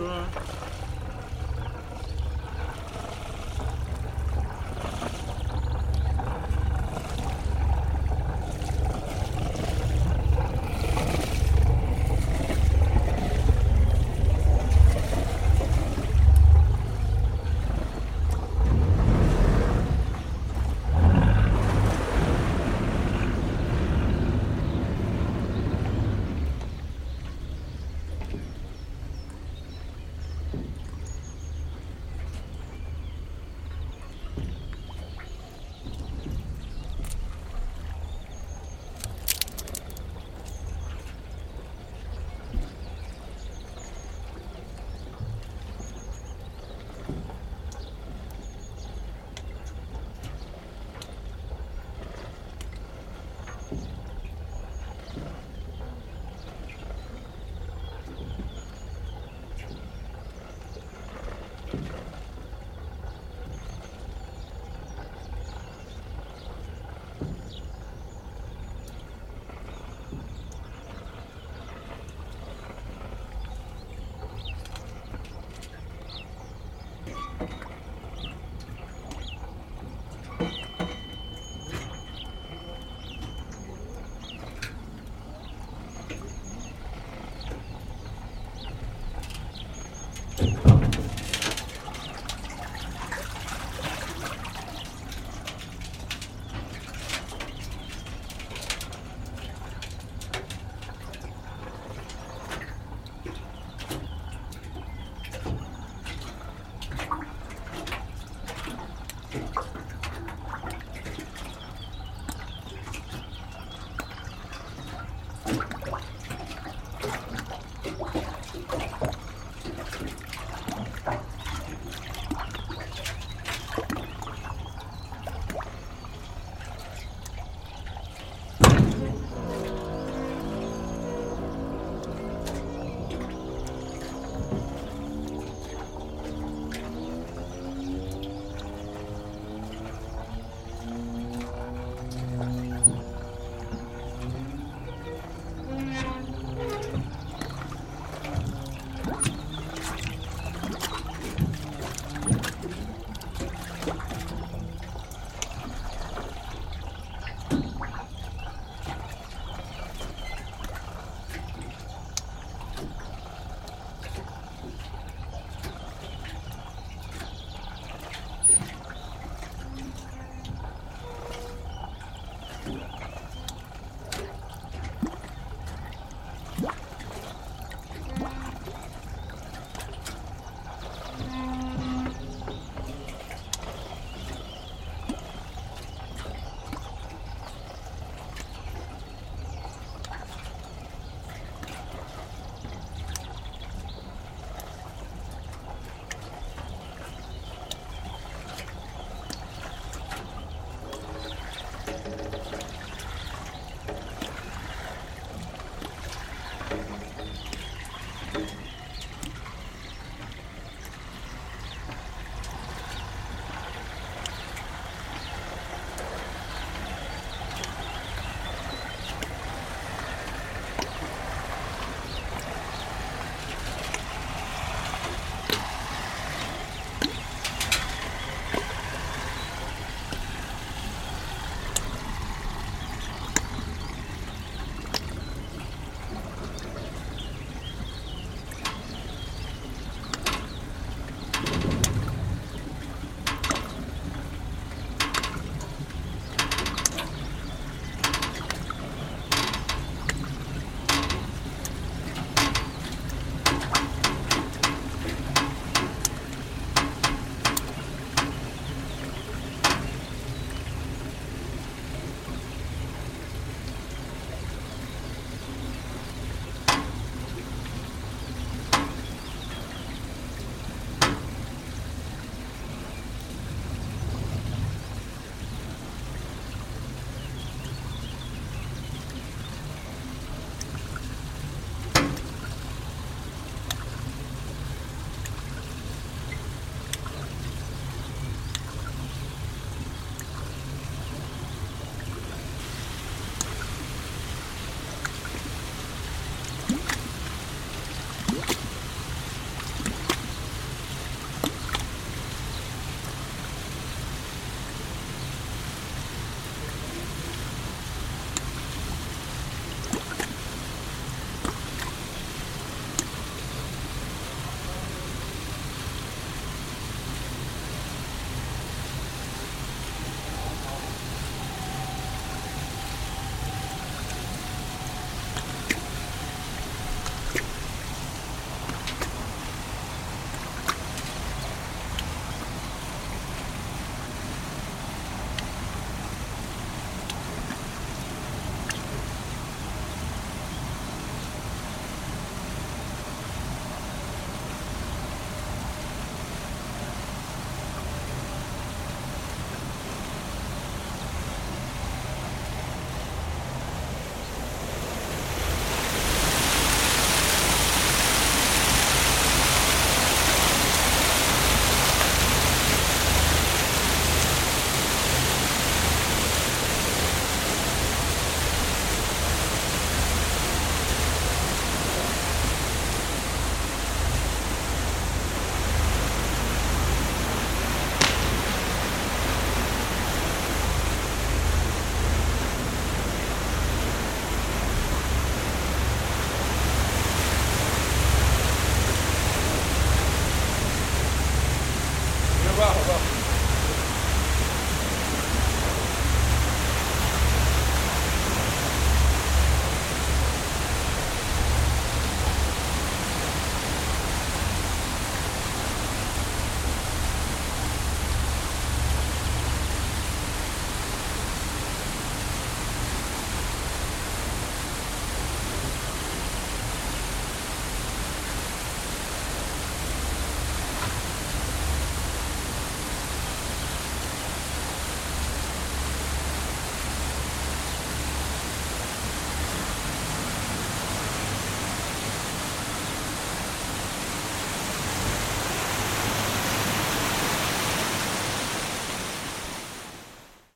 嗯